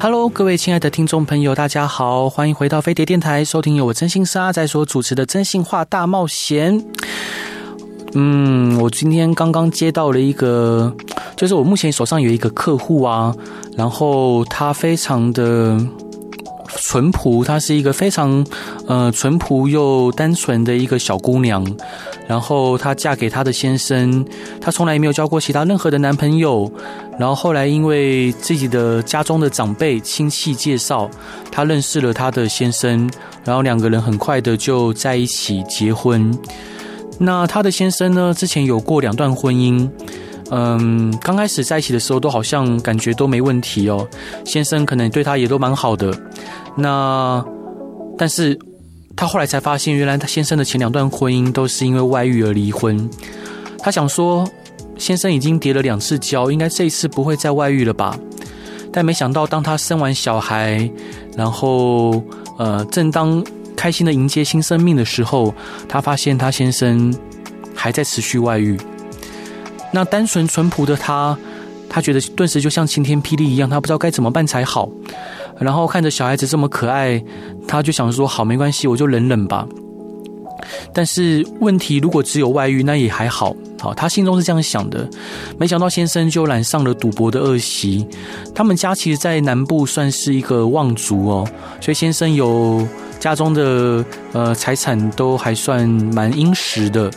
Hello，各位亲爱的听众朋友，大家好，欢迎回到飞碟电台，收听由我真心沙在所主持的《真心话大冒险》。嗯，我今天刚刚接到了一个，就是我目前手上有一个客户啊，然后他非常的淳朴，她是一个非常呃淳朴又单纯的一个小姑娘。然后她嫁给她的先生，她从来没有交过其他任何的男朋友。然后后来因为自己的家中的长辈亲戚介绍，她认识了她的先生，然后两个人很快的就在一起结婚。那她的先生呢，之前有过两段婚姻，嗯，刚开始在一起的时候都好像感觉都没问题哦，先生可能对她也都蛮好的。那但是。她后来才发现，原来她先生的前两段婚姻都是因为外遇而离婚。她想说，先生已经跌了两次跤，应该这一次不会再外遇了吧？但没想到，当她生完小孩，然后呃，正当开心的迎接新生命的时候，她发现她先生还在持续外遇。那单纯淳朴的她，她觉得顿时就像晴天霹雳一样，她不知道该怎么办才好。然后看着小孩子这么可爱，他就想说：“好，没关系，我就忍忍吧。”但是问题如果只有外遇，那也还好。好，他心中是这样想的。没想到先生就染上了赌博的恶习。他们家其实，在南部算是一个望族哦，所以先生有家中的呃财产都还算蛮殷实的。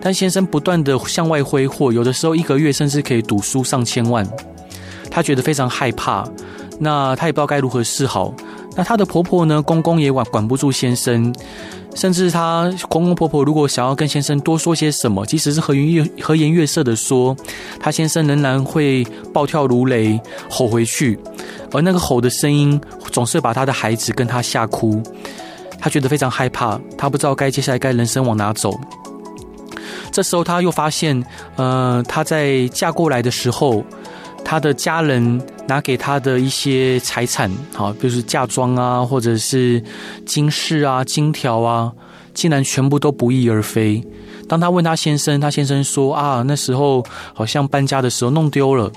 但先生不断的向外挥霍，有的时候一个月甚至可以赌输上千万。他觉得非常害怕。那她也不知道该如何是好。那她的婆婆呢？公公也管管不住先生，甚至她公公婆婆如果想要跟先生多说些什么，即使是和颜悦和颜悦色的说，她先生仍然会暴跳如雷，吼回去。而那个吼的声音总是把她的孩子跟她吓哭。她觉得非常害怕，她不知道该接下来该人生往哪走。这时候她又发现，呃，她在嫁过来的时候。她的家人拿给他的一些财产，好，比如说嫁妆啊，或者是金饰啊、金条啊，竟然全部都不翼而飞。当他问他先生，他先生说啊，那时候好像搬家的时候弄丢了。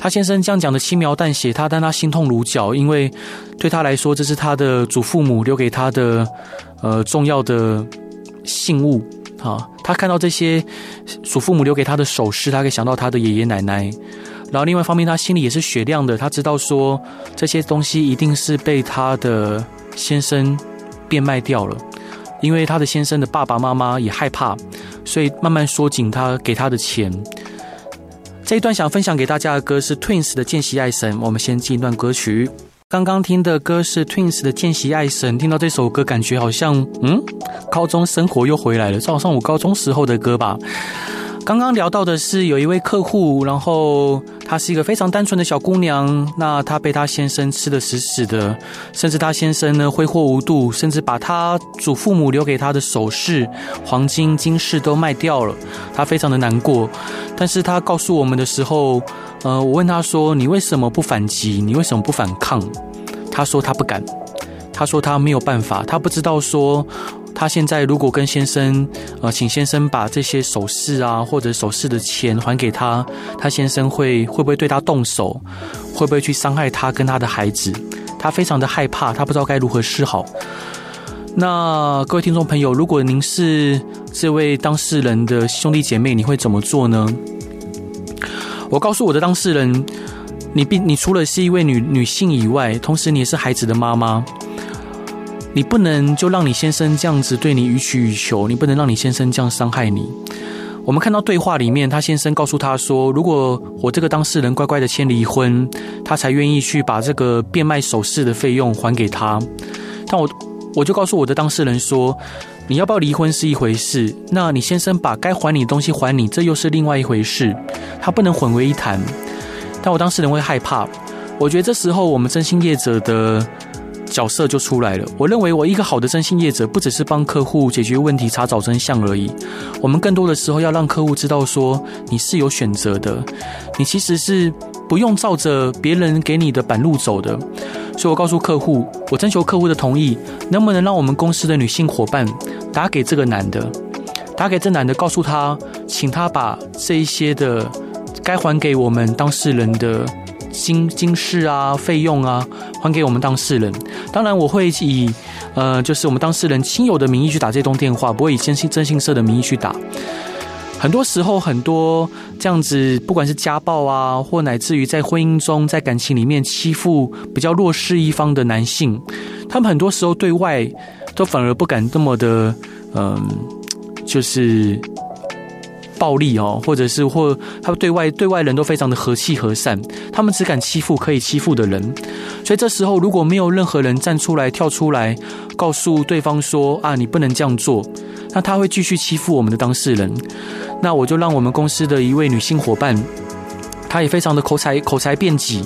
他先生这样讲的轻描淡写，他但他心痛如绞，因为对他来说，这是他的祖父母留给他的呃重要的信物。好，他看到这些祖父母留给他的首饰，他可以想到他的爷爷奶奶。然后另外一方面，他心里也是雪亮的。他知道说这些东西一定是被他的先生变卖掉了，因为他的先生的爸爸妈妈也害怕，所以慢慢缩紧他给他的钱。这一段想分享给大家的歌是 Twins 的《见习爱神》，我们先进一段歌曲。刚刚听的歌是 Twins 的《见习爱神》，听到这首歌感觉好像嗯，高中生活又回来了，这好像我高中时候的歌吧。刚刚聊到的是有一位客户，然后她是一个非常单纯的小姑娘，那她被她先生吃得死死的，甚至她先生呢挥霍无度，甚至把她祖父母留给她的首饰、黄金、金饰都卖掉了，她非常的难过。但是她告诉我们的时候，呃，我问她说：“你为什么不反击？你为什么不反抗？”她说：“她不敢。”她说：“她没有办法，她不知道说。”他现在如果跟先生，呃，请先生把这些首饰啊，或者首饰的钱还给他，他先生会会不会对他动手？会不会去伤害他跟他的孩子？他非常的害怕，他不知道该如何是好。那各位听众朋友，如果您是这位当事人的兄弟姐妹，你会怎么做呢？我告诉我的当事人，你并你除了是一位女女性以外，同时你也是孩子的妈妈。你不能就让你先生这样子对你予取予求，你不能让你先生这样伤害你。我们看到对话里面，他先生告诉他说：“如果我这个当事人乖乖的签离婚，他才愿意去把这个变卖首饰的费用还给他。”但我我就告诉我的当事人说：“你要不要离婚是一回事，那你先生把该还你的东西还你，这又是另外一回事，他不能混为一谈。”但我当事人会害怕，我觉得这时候我们真心业者的。角色就出来了。我认为，我一个好的征信业者，不只是帮客户解决问题、查找真相而已。我们更多的时候要让客户知道，说你是有选择的，你其实是不用照着别人给你的板路走的。所以我告诉客户，我征求客户的同意，能不能让我们公司的女性伙伴打给这个男的，打给这男的，告诉他，请他把这一些的该还给我们当事人的。金金饰啊，费用啊，还给我们当事人。当然，我会以呃，就是我们当事人亲友的名义去打这通电话，不会以征信征信社的名义去打。很多时候，很多这样子，不管是家暴啊，或乃至于在婚姻中，在感情里面欺负比较弱势一方的男性，他们很多时候对外都反而不敢这么的，嗯、就是。暴力哦，或者是或他对外对外人都非常的和气和善，他们只敢欺负可以欺负的人，所以这时候如果没有任何人站出来跳出来告诉对方说啊，你不能这样做，那他会继续欺负我们的当事人，那我就让我们公司的一位女性伙伴。他也非常的口才口才辩捷，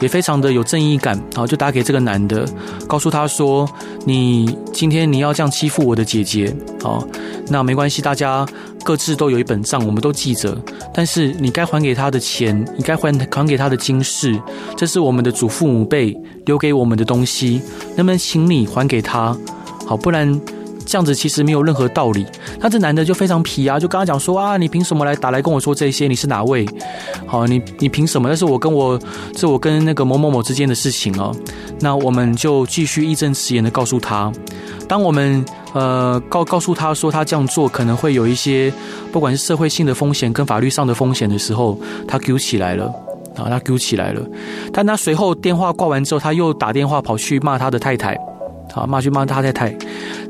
也非常的有正义感，然后就打给这个男的，告诉他说：“你今天你要这样欺负我的姐姐，好，那没关系，大家各自都有一本账，我们都记着。但是你该还给他的钱，你该还还给他的金饰，这是我们的祖父母辈留给我们的东西，能不能请你还给他？好，不然。”这样子其实没有任何道理。那这男的就非常皮啊，就跟他讲说啊，你凭什么来打来跟我说这些？你是哪位？好，你你凭什么？那是我跟我是我跟那个某某某之间的事情哦。那我们就继续义正辞严的告诉他，当我们呃告告诉他说他这样做可能会有一些不管是社会性的风险跟法律上的风险的时候，他揪起来了啊，他揪起来了。但他随后电话挂完之后，他又打电话跑去骂他的太太。啊，骂去骂他太太，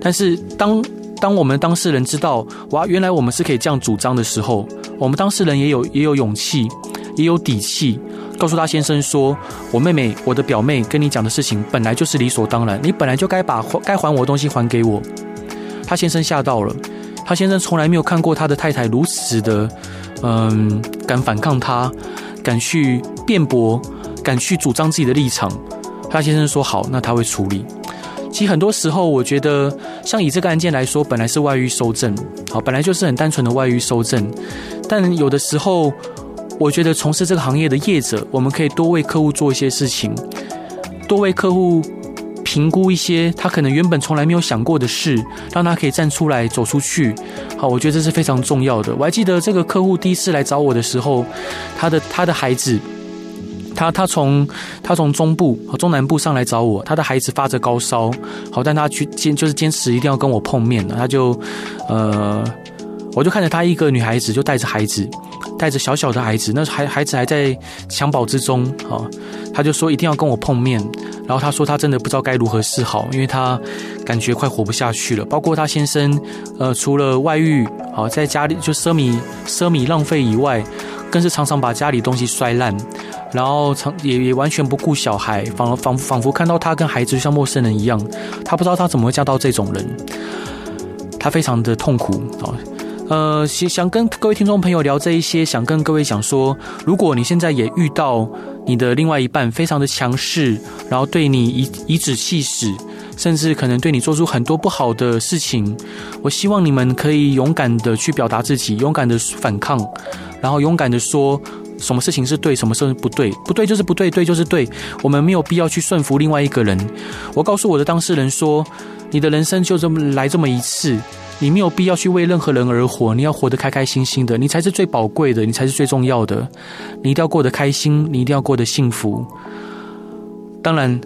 但是当当我们当事人知道哇，原来我们是可以这样主张的时候，我们当事人也有也有勇气，也有底气，告诉他先生说，我妹妹，我的表妹跟你讲的事情本来就是理所当然，你本来就该把该还我的东西还给我。他先生吓到了，他先生从来没有看过他的太太如此的，嗯，敢反抗他，敢去辩驳，敢去主张自己的立场。他先生说好，那他会处理。其实很多时候，我觉得像以这个案件来说，本来是外遇收证，好，本来就是很单纯的外遇收证。但有的时候，我觉得从事这个行业的业者，我们可以多为客户做一些事情，多为客户评估一些他可能原本从来没有想过的事，让他可以站出来走出去。好，我觉得这是非常重要的。我还记得这个客户第一次来找我的时候，他的他的孩子。他他从他从中部和中南部上来找我，他的孩子发着高烧，好，但他去坚就是坚持一定要跟我碰面了，他就呃，我就看着他一个女孩子就带着孩子，带着小小的孩子，那孩孩子还在襁褓之中，好，他就说一定要跟我碰面，然后他说他真的不知道该如何是好，因为他感觉快活不下去了，包括他先生，呃，除了外遇，好，在家里就奢靡奢靡浪费以外，更是常常把家里东西摔烂。然后常也也完全不顾小孩，仿仿仿佛看到他跟孩子像陌生人一样。他不知道他怎么会嫁到这种人，他非常的痛苦啊。呃，想想跟各位听众朋友聊这一些，想跟各位讲说，如果你现在也遇到你的另外一半非常的强势，然后对你颐颐指气使，甚至可能对你做出很多不好的事情，我希望你们可以勇敢的去表达自己，勇敢的反抗，然后勇敢的说。什么事情是对，什么事情不对？不对就是不对，对就是对。我们没有必要去顺服另外一个人。我告诉我的当事人说：“你的人生就这么来这么一次，你没有必要去为任何人而活。你要活得开开心心的，你才是最宝贵的，你才是最重要的。你一定要过得开心，你一定要过得幸福。当然，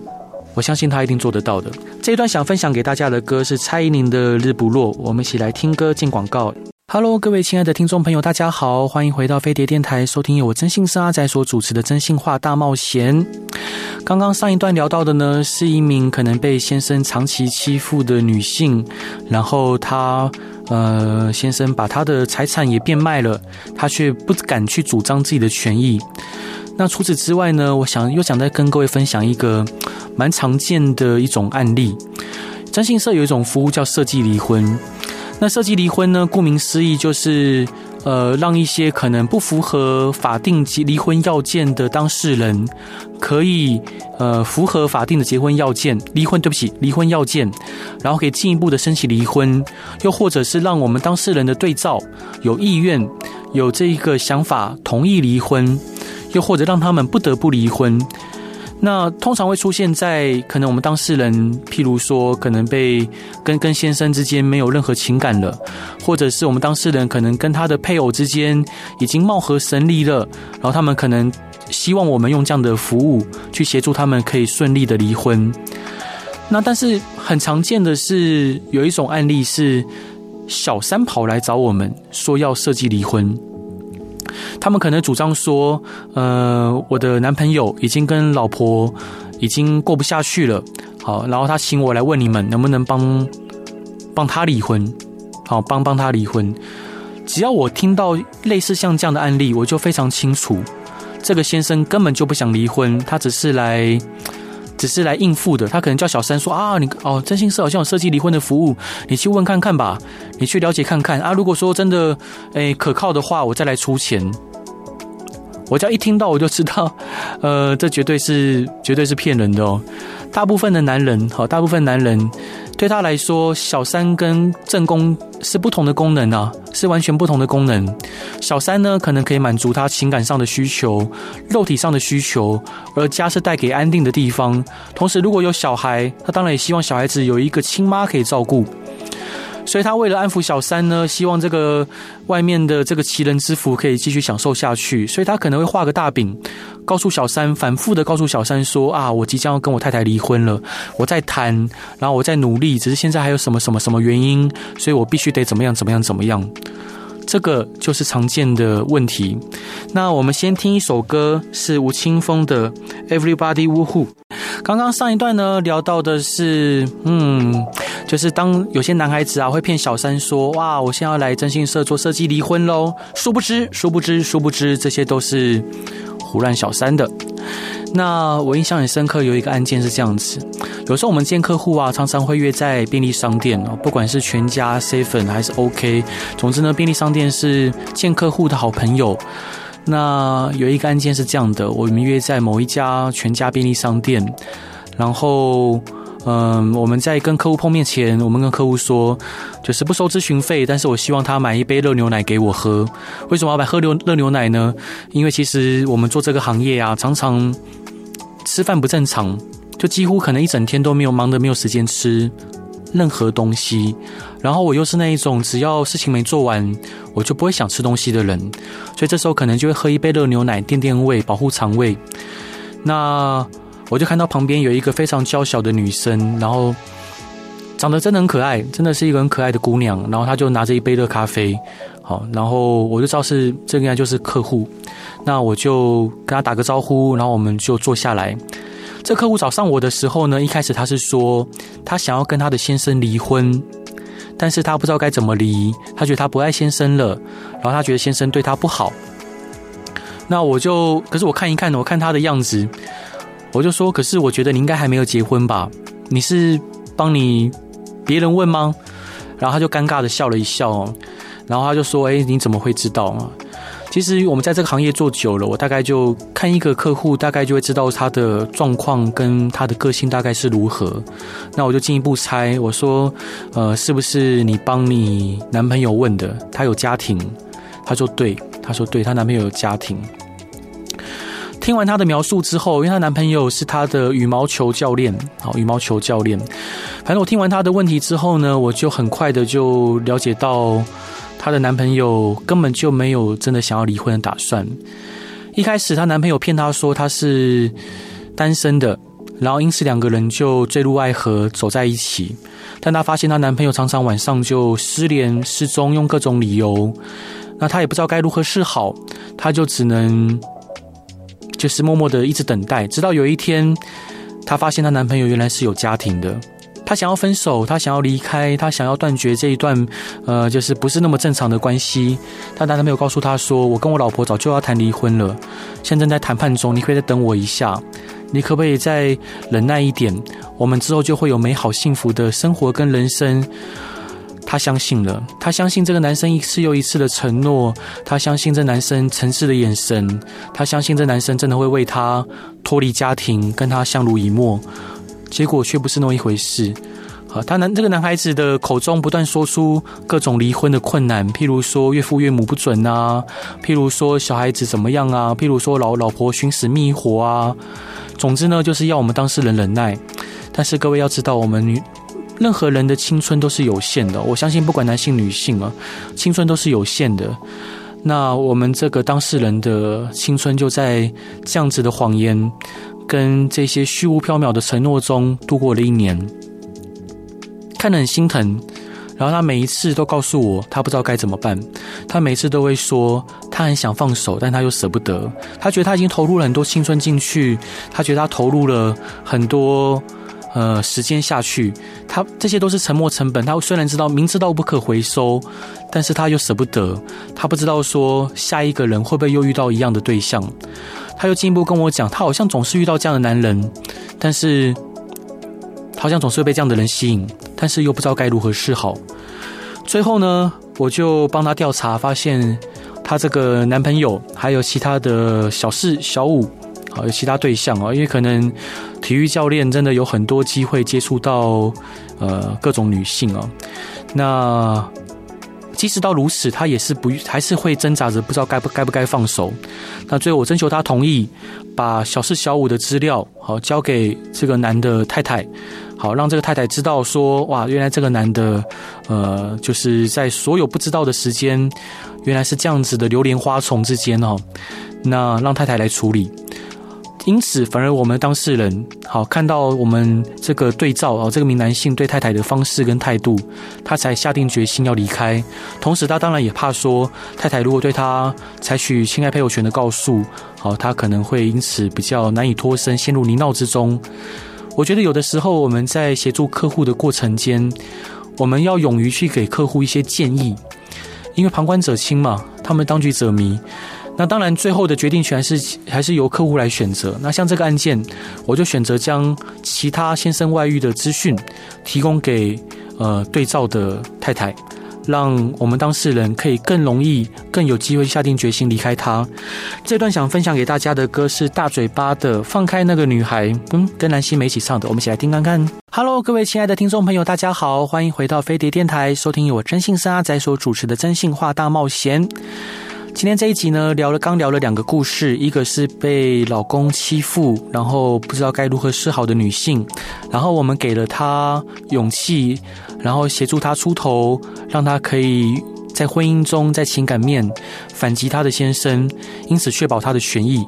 我相信他一定做得到的。这一段想分享给大家的歌是蔡依林的《日不落》，我们一起来听歌进广告。” Hello，各位亲爱的听众朋友，大家好，欢迎回到飞碟电台，收听由我征信社阿仔所主持的《征信话大冒险》。刚刚上一段聊到的呢，是一名可能被先生长期欺负的女性，然后她呃，先生把她的财产也变卖了，她却不敢去主张自己的权益。那除此之外呢，我想又想再跟各位分享一个蛮常见的一种案例。征信社有一种服务叫设计离婚。那设计离婚呢？顾名思义，就是呃，让一些可能不符合法定及离婚要件的当事人，可以呃符合法定的结婚要件，离婚，对不起，离婚要件，然后可以进一步的申请离婚，又或者是让我们当事人的对照有意愿，有这一个想法同意离婚，又或者让他们不得不离婚。那通常会出现在可能我们当事人，譬如说可能被跟跟先生之间没有任何情感了，或者是我们当事人可能跟他的配偶之间已经貌合神离了，然后他们可能希望我们用这样的服务去协助他们可以顺利的离婚。那但是很常见的是有一种案例是小三跑来找我们说要设计离婚。他们可能主张说，呃，我的男朋友已经跟老婆已经过不下去了，好，然后他请我来问你们能不能帮帮他离婚，好，帮帮他离婚。只要我听到类似像这样的案例，我就非常清楚，这个先生根本就不想离婚，他只是来只是来应付的。他可能叫小三说啊，你哦，真心社好像有设计离婚的服务，你去问看看吧，你去了解看看啊。如果说真的诶可靠的话，我再来出钱。我只要一听到我就知道，呃，这绝对是绝对是骗人的哦。大部分的男人，好，大部分男人对他来说，小三跟正宫是不同的功能啊，是完全不同的功能。小三呢，可能可以满足他情感上的需求、肉体上的需求，而家是带给安定的地方。同时，如果有小孩，他当然也希望小孩子有一个亲妈可以照顾。所以他为了安抚小三呢，希望这个外面的这个奇人之福可以继续享受下去，所以他可能会画个大饼，告诉小三，反复的告诉小三说啊，我即将要跟我太太离婚了，我在谈，然后我在努力，只是现在还有什么什么什么原因，所以我必须得怎么样怎么样怎么样，这个就是常见的问题。那我们先听一首歌，是吴青峰的《Everybody Woohoo》。刚刚上一段呢，聊到的是，嗯。就是当有些男孩子啊会骗小三说，哇，我现在要来征信社做设计离婚喽，殊不知，殊不知，殊不知，这些都是胡乱小三的。那我印象很深刻，有一个案件是这样子：有时候我们见客户啊，常常会约在便利商店哦，不管是全家、seven 还是 OK，总之呢，便利商店是见客户的好朋友。那有一个案件是这样的，我们约在某一家全家便利商店，然后。嗯，我们在跟客户碰面前，我们跟客户说，就是不收咨询费，但是我希望他买一杯热牛奶给我喝。为什么要买喝牛热牛奶呢？因为其实我们做这个行业啊，常常吃饭不正常，就几乎可能一整天都没有忙的没有时间吃任何东西。然后我又是那一种只要事情没做完，我就不会想吃东西的人，所以这时候可能就会喝一杯热牛奶垫垫胃，保护肠胃。那。我就看到旁边有一个非常娇小的女生，然后长得真的很可爱，真的是一个很可爱的姑娘。然后她就拿着一杯热咖啡，好，然后我就知道是这个应该就是客户。那我就跟她打个招呼，然后我们就坐下来。这客户找上我的时候呢，一开始他是说他想要跟他的先生离婚，但是他不知道该怎么离，他觉得他不爱先生了，然后他觉得先生对他不好。那我就，可是我看一看，我看他的样子。我就说，可是我觉得你应该还没有结婚吧？你是帮你别人问吗？然后他就尴尬的笑了一笑，然后他就说：“哎，你怎么会知道啊？”其实我们在这个行业做久了，我大概就看一个客户，大概就会知道他的状况跟他的个性大概是如何。那我就进一步猜，我说：“呃，是不是你帮你男朋友问的？他有家庭？”他说：“对。”他说：“对，他男朋友有家庭。”听完她的描述之后，因为她男朋友是她的羽毛球教练，好，羽毛球教练。反正我听完她的问题之后呢，我就很快的就了解到，她的男朋友根本就没有真的想要离婚的打算。一开始她男朋友骗她说她是单身的，然后因此两个人就坠入爱河，走在一起。但她发现她男朋友常常晚上就失联、失踪，用各种理由，那她也不知道该如何是好，她就只能。就是默默的一直等待，直到有一天，她发现她男朋友原来是有家庭的。她想要分手，她想要离开，她想要断绝这一段，呃，就是不是那么正常的关系。她男朋友告诉她说：“我跟我老婆早就要谈离婚了，现在正在谈判中，你可以再等我一下，你可不可以再忍耐一点？我们之后就会有美好幸福的生活跟人生。”他相信了，他相信这个男生一次又一次的承诺，他相信这男生诚挚的眼神，他相信这男生真的会为他脱离家庭，跟他相濡以沫。结果却不是那么一回事。啊，他男这个男孩子的口中不断说出各种离婚的困难，譬如说岳父岳母不准啊，譬如说小孩子怎么样啊，譬如说老老婆寻死觅活啊。总之呢，就是要我们当事人忍耐。但是各位要知道，我们女任何人的青春都是有限的。我相信，不管男性女性啊，青春都是有限的。那我们这个当事人的青春就在这样子的谎言跟这些虚无缥缈的承诺中度过了一年。看得很心疼，然后他每一次都告诉我，他不知道该怎么办。他每次都会说，他很想放手，但他又舍不得。他觉得他已经投入了很多青春进去，他觉得他投入了很多呃时间下去，他这些都是沉没成本。他虽然知道明知道不可回收，但是他又舍不得。他不知道说下一个人会不会又遇到一样的对象。他又进一步跟我讲，他好像总是遇到这样的男人，但是好像总是会被这样的人吸引。但是又不知道该如何是好，最后呢，我就帮他调查，发现他这个男朋友还有其他的小四、小五，好，有其他对象啊，因为可能体育教练真的有很多机会接触到呃各种女性啊，那。即使到如此，他也是不还是会挣扎着，不知道该不该不该放手。那最后我征求他同意，把小四小五的资料好交给这个男的太太，好让这个太太知道说，哇，原来这个男的，呃，就是在所有不知道的时间，原来是这样子的流连花丛之间哦。那让太太来处理。因此，反而我们当事人好看到我们这个对照啊，这个名男性对太太的方式跟态度，他才下定决心要离开。同时，他当然也怕说太太如果对他采取侵害配偶权的告诉，好，他可能会因此比较难以脱身，陷入泥淖之中。我觉得有的时候我们在协助客户的过程间，我们要勇于去给客户一些建议，因为旁观者清嘛，他们当局者迷。那当然，最后的决定权还是还是由客户来选择。那像这个案件，我就选择将其他先生外遇的资讯提供给呃对照的太太，让我们当事人可以更容易、更有机会下定决心离开他。这段想分享给大家的歌是大嘴巴的《放开那个女孩》，嗯，跟蓝心湄一起唱的，我们一起来听看看。Hello，各位亲爱的听众朋友，大家好，欢迎回到飞碟电台，收听由我征信社阿仔所主持的《真性化大冒险》。今天这一集呢，聊了刚聊了两个故事，一个是被老公欺负，然后不知道该如何是好的女性，然后我们给了她勇气，然后协助她出头，让她可以在婚姻中在情感面反击她的先生，因此确保她的权益。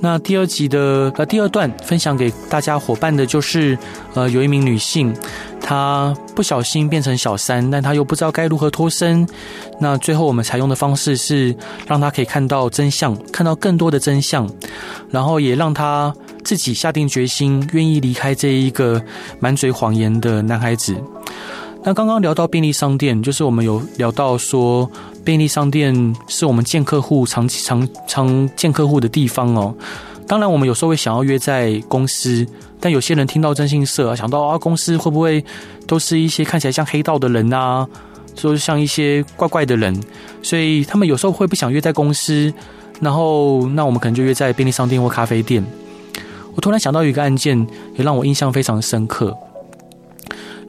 那第二集的呃第二段分享给大家伙伴的就是，呃，有一名女性，他不小心变成小三，但他又不知道该如何脱身。那最后我们采用的方式是让他可以看到真相，看到更多的真相，然后也让他自己下定决心，愿意离开这一个满嘴谎言的男孩子。那刚刚聊到便利商店，就是我们有聊到说，便利商店是我们见客户常常常见客户的地方哦。当然，我们有时候会想要约在公司，但有些人听到征信社，想到啊，公司会不会都是一些看起来像黑道的人啊，就是像一些怪怪的人，所以他们有时候会不想约在公司，然后那我们可能就约在便利商店或咖啡店。我突然想到一个案件，也让我印象非常深刻。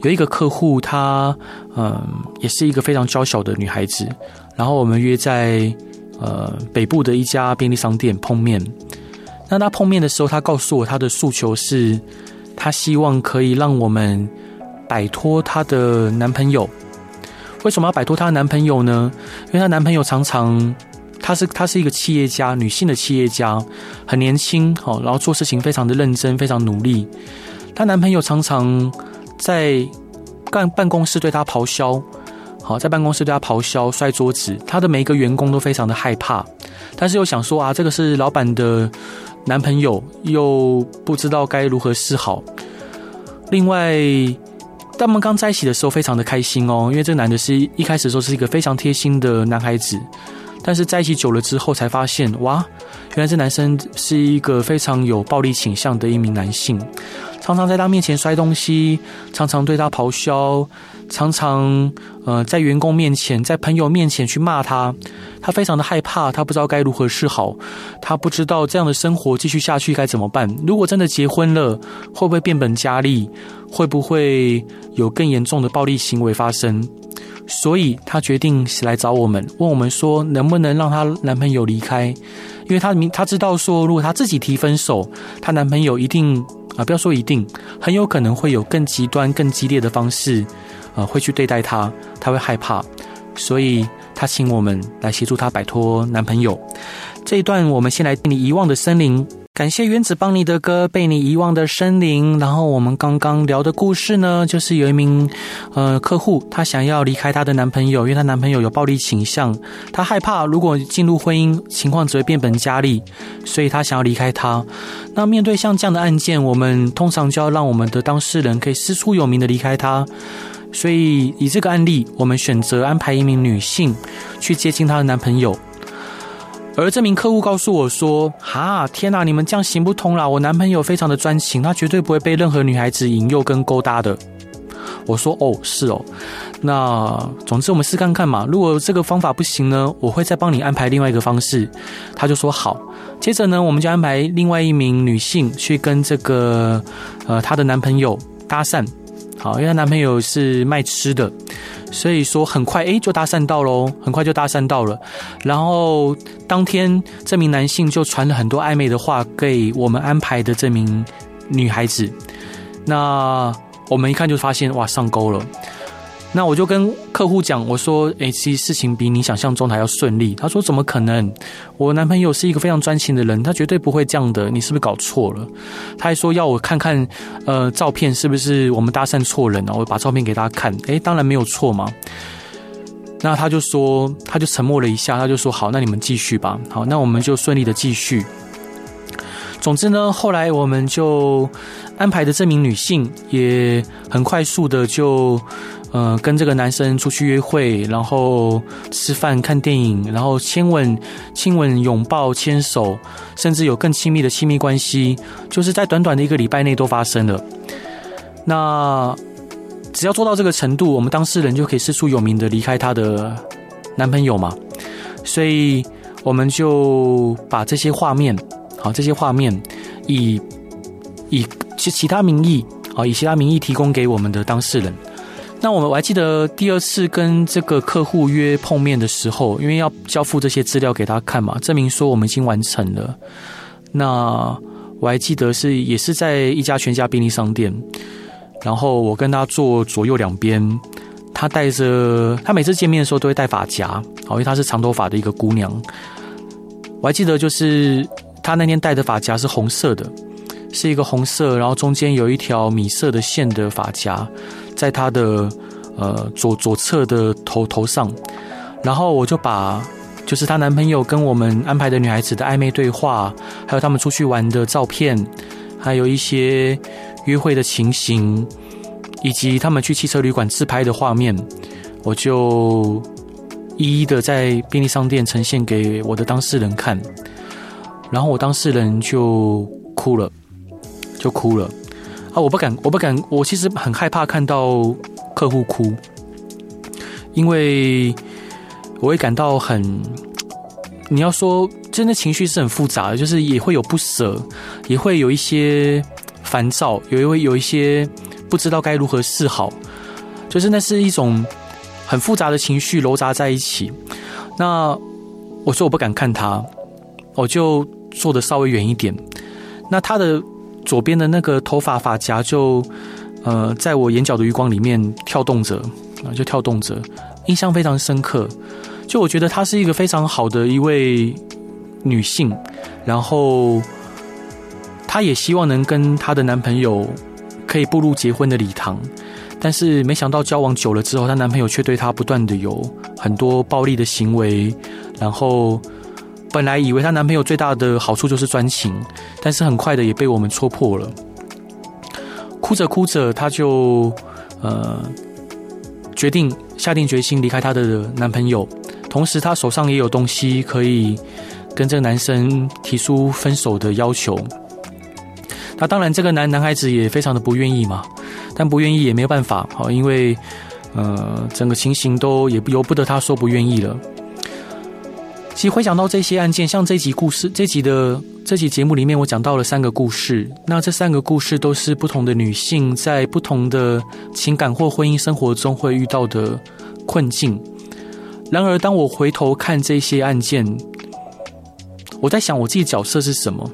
有一个客户，她嗯，也是一个非常娇小的女孩子。然后我们约在呃北部的一家便利商店碰面。那她碰面的时候，她告诉我她的诉求是，她希望可以让我们摆脱她的男朋友。为什么要摆脱她的男朋友呢？因为她男朋友常常，她是她是一个企业家，女性的企业家，很年轻，好，然后做事情非常的认真，非常努力。她男朋友常常。在办办公室对他咆哮，好，在办公室对他咆哮、摔桌子，他的每一个员工都非常的害怕，但是又想说啊，这个是老板的男朋友，又不知道该如何是好。另外，他们刚在一起的时候非常的开心哦，因为这个男的是一开始的时候是一个非常贴心的男孩子，但是在一起久了之后才发现，哇，原来这男生是一个非常有暴力倾向的一名男性。常常在他面前摔东西，常常对他咆哮，常常呃在员工面前、在朋友面前去骂他。他非常的害怕，他不知道该如何是好，他不知道这样的生活继续下去该怎么办。如果真的结婚了，会不会变本加厉？会不会有更严重的暴力行为发生？所以她决定来找我们，问我们说能不能让她男朋友离开，因为她明她知道说，如果她自己提分手，她男朋友一定啊，不要说一定，很有可能会有更极端、更激烈的方式，呃，会去对待她，她会害怕，所以她请我们来协助她摆脱男朋友。这一段我们先来听遗忘的森林。感谢原子邦尼的歌《被你遗忘的森林》。然后我们刚刚聊的故事呢，就是有一名呃客户，她想要离开她的男朋友，因为她男朋友有暴力倾向，她害怕如果进入婚姻，情况只会变本加厉，所以她想要离开他。那面对像这样的案件，我们通常就要让我们的当事人可以师出有名的离开他。所以以这个案例，我们选择安排一名女性去接近她的男朋友。而这名客户告诉我说：“哈，天哪，你们这样行不通啦！我男朋友非常的专情，他绝对不会被任何女孩子引诱跟勾搭的。”我说：“哦，是哦，那总之我们试看看嘛。如果这个方法不行呢，我会再帮你安排另外一个方式。”他就说：“好。”接着呢，我们就安排另外一名女性去跟这个呃她的男朋友搭讪。好，因为她男朋友是卖吃的。所以说很快诶就搭讪到喽，很快就搭讪到了。然后当天这名男性就传了很多暧昧的话给我们安排的这名女孩子。那我们一看就发现哇上钩了。那我就跟客户讲，我说诶其实事情比你想象中还要顺利。他说怎么可能？我男朋友是一个非常专情的人，他绝对不会这样的。你是不是搞错了？他还说要我看看呃照片是不是我们搭讪错人了？我把照片给大家看，诶当然没有错嘛。那他就说，他就沉默了一下，他就说好，那你们继续吧。好，那我们就顺利的继续。总之呢，后来我们就安排的这名女性也很快速的就。呃，跟这个男生出去约会，然后吃饭、看电影，然后亲吻、亲吻、拥抱、牵手，甚至有更亲密的亲密关系，就是在短短的一个礼拜内都发生了。那只要做到这个程度，我们当事人就可以师出有名的离开她的男朋友嘛。所以我们就把这些画面，好，这些画面以以其其他名义，啊，以其他名义提供给我们的当事人。那我们我还记得第二次跟这个客户约碰面的时候，因为要交付这些资料给他看嘛，证明说我们已经完成了。那我还记得是也是在一家全家便利商店，然后我跟他坐左右两边，他带着他每次见面的时候都会戴发夹，好，因为她是长头发的一个姑娘。我还记得就是他那天戴的发夹是红色的，是一个红色，然后中间有一条米色的线的发夹。在她的呃左左侧的头头上，然后我就把就是她男朋友跟我们安排的女孩子的暧昧对话，还有他们出去玩的照片，还有一些约会的情形，以及他们去汽车旅馆自拍的画面，我就一一的在便利商店呈现给我的当事人看，然后我当事人就哭了，就哭了。啊，我不敢，我不敢，我其实很害怕看到客户哭，因为我会感到很，你要说真的情绪是很复杂的，就是也会有不舍，也会有一些烦躁，也会有一些不知道该如何是好，就是那是一种很复杂的情绪糅杂在一起。那我说我不敢看他，我就坐的稍微远一点。那他的。左边的那个头发发夹就，呃，在我眼角的余光里面跳动着，啊，就跳动着，印象非常深刻。就我觉得她是一个非常好的一位女性，然后她也希望能跟她的男朋友可以步入结婚的礼堂，但是没想到交往久了之后，她男朋友却对她不断的有很多暴力的行为，然后。本来以为她男朋友最大的好处就是专情，但是很快的也被我们戳破了。哭着哭着，她就呃决定下定决心离开她的男朋友，同时她手上也有东西可以跟这个男生提出分手的要求。那当然，这个男男孩子也非常的不愿意嘛，但不愿意也没有办法，好，因为呃，整个情形都也由不得他说不愿意了。其实回想到这些案件，像这集故事，这集的这集节目里面，我讲到了三个故事。那这三个故事都是不同的女性在不同的情感或婚姻生活中会遇到的困境。然而，当我回头看这些案件，我在想我自己角色是什么？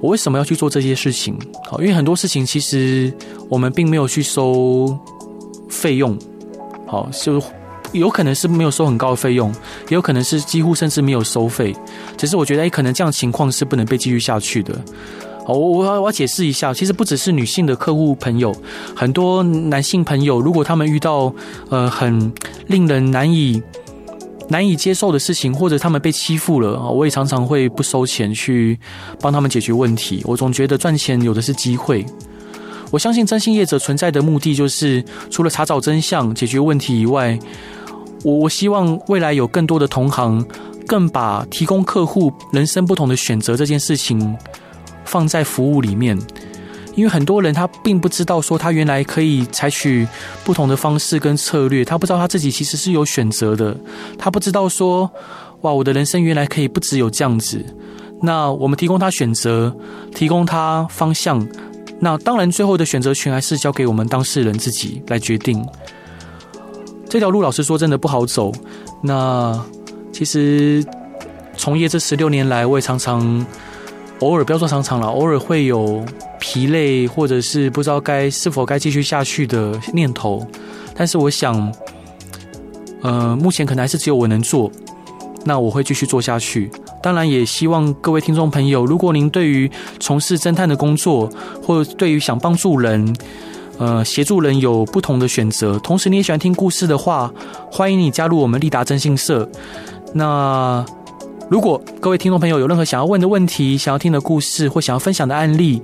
我为什么要去做这些事情？好，因为很多事情其实我们并没有去收费用，好，就。有可能是没有收很高的费用，也有可能是几乎甚至没有收费。只是我觉得，哎，可能这样情况是不能被继续下去的。好，我我我要解释一下，其实不只是女性的客户朋友，很多男性朋友，如果他们遇到呃很令人难以难以接受的事情，或者他们被欺负了，我也常常会不收钱去帮他们解决问题。我总觉得赚钱有的是机会。我相信征信业者存在的目的，就是除了查找真相、解决问题以外。我我希望未来有更多的同行，更把提供客户人生不同的选择这件事情放在服务里面，因为很多人他并不知道说他原来可以采取不同的方式跟策略，他不知道他自己其实是有选择的，他不知道说哇，我的人生原来可以不只有这样子。那我们提供他选择，提供他方向，那当然最后的选择权还是交给我们当事人自己来决定。这条路老实说真的不好走。那其实从业这十六年来，我也常常偶尔不要说常常了，偶尔会有疲累，或者是不知道该是否该继续下去的念头。但是我想，呃，目前可能还是只有我能做，那我会继续做下去。当然，也希望各位听众朋友，如果您对于从事侦探的工作，或者对于想帮助人，呃，协助人有不同的选择，同时你也喜欢听故事的话，欢迎你加入我们立达征信社。那如果各位听众朋友有任何想要问的问题、想要听的故事或想要分享的案例，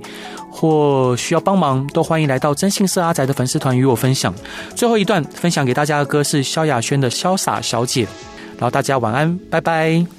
或需要帮忙，都欢迎来到征信社阿宅的粉丝团与我分享。最后一段分享给大家的歌是萧亚轩的《潇洒小姐》，然后大家晚安，拜拜。